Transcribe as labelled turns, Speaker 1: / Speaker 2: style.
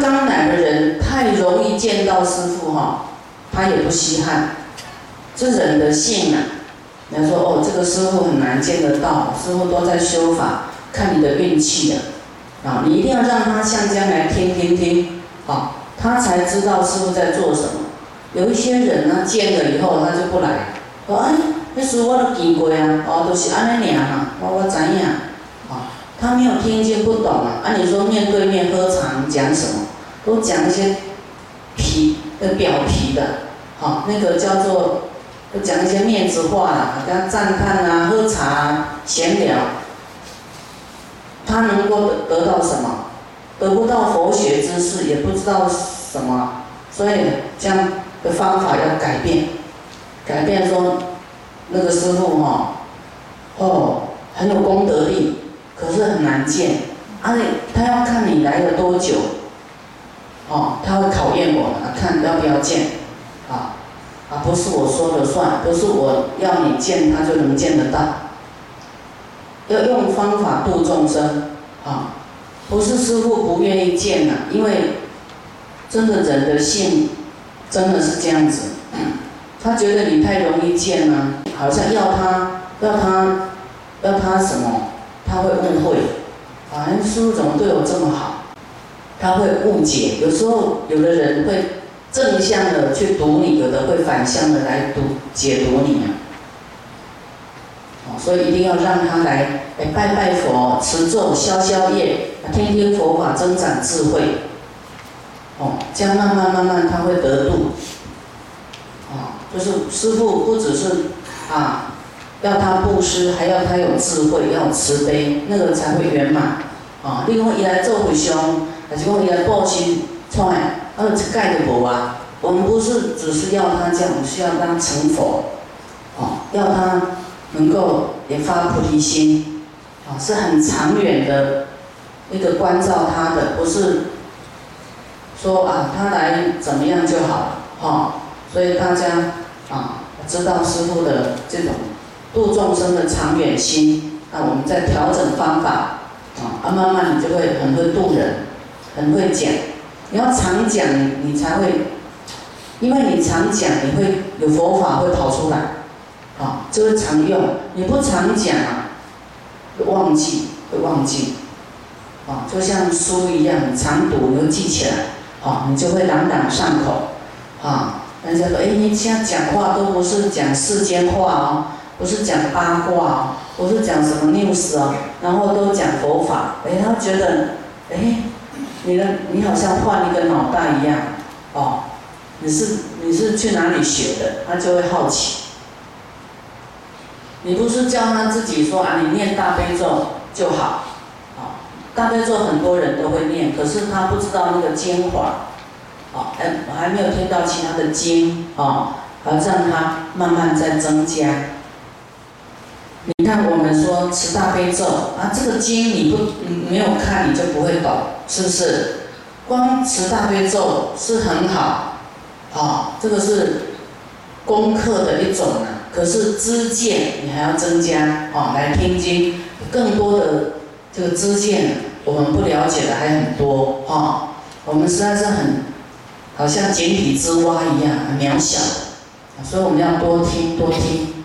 Speaker 1: 刚来的人太容易见到师傅哈，他也不稀罕，这人的性啊。人家说哦，这个师傅很难见得到，师傅都在修法，看你的运气的啊，你一定要让他像将来听听听，啊，他才知道师傅在做什么。有一些人呢，见了以后他就不来，说哎，那师傅我都见过呀，哦，都是安尼尔嘛，我我怎样，啊，他没有听见不懂啊。按你说面对面喝茶讲什么，都讲一些皮的表皮的，好，那个叫做。都讲一些面子话啦，跟他赞叹啊，喝茶闲聊，他能够得得到什么？得不到佛学知识，也不知道什么，所以这样的方法要改变，改变说那个师傅哈，哦，很有功德力，可是很难见，而且他要看你来了多久，哦，他会考验我，看要不要见，啊。啊，不是我说了算，不是我要你见他就能见得到，要用方法度众生，啊，不是师傅不愿意见呐，因为真的人的性真的是这样子，他觉得你太容易见了，好像要他要他要他什么，他会误会，啊，师傅怎么对我这么好，他会误解，有时候有的人会。正向的去读你，有的会反向的来读解读你啊。哦，所以一定要让他来，哎，拜拜佛，持咒消消业，听听佛法，增长智慧。哦，这样慢慢慢慢他会得度。哦，就是师傅不只是啊，要他布施，还要他有智慧，要慈悲，那个才会圆满。啊，另外一来做回凶，还是讲一来报心创爱。二盖的佛啊，我们不是只是要他这样，我们需要他成佛，哦，要他能够也发菩提心，啊，是很长远的一个关照他的，不是说啊他来怎么样就好了，哈，所以大家啊知道师傅的这种度众生的长远心，那我们在调整方法，啊慢慢你就会很会度人，很会讲。你要常讲，你才会，因为你常讲，你会有佛法会跑出来，啊，这是常用。你不常讲啊，会忘记，会忘记，啊，就像书一样，你常读你就记起来，啊，你就会朗朗上口，啊，人家说，哎，你现在讲话都不是讲世间话哦，不是讲八卦哦，不是讲什么 news 哦，然后都讲佛法，哎，他觉得，哎。你的你好像换一个脑袋一样，哦，你是你是去哪里学的？他就会好奇。你不是教他自己说啊，你念大悲咒就好，啊，大悲咒很多人都会念，可是他不知道那个精华，啊，哎，我还没有听到其他的经，啊，要让他慢慢在增加。你看，我们说持大悲咒啊，这个经你不没有看，你就不会懂，是不是？光持大悲咒是很好，啊，这个是功课的一种呢。可是知见你还要增加，啊，来听经，更多的这个知见我们不了解的还很多，哈，我们实在是很，好像井底之蛙一样，很渺小，所以我们要多听多听。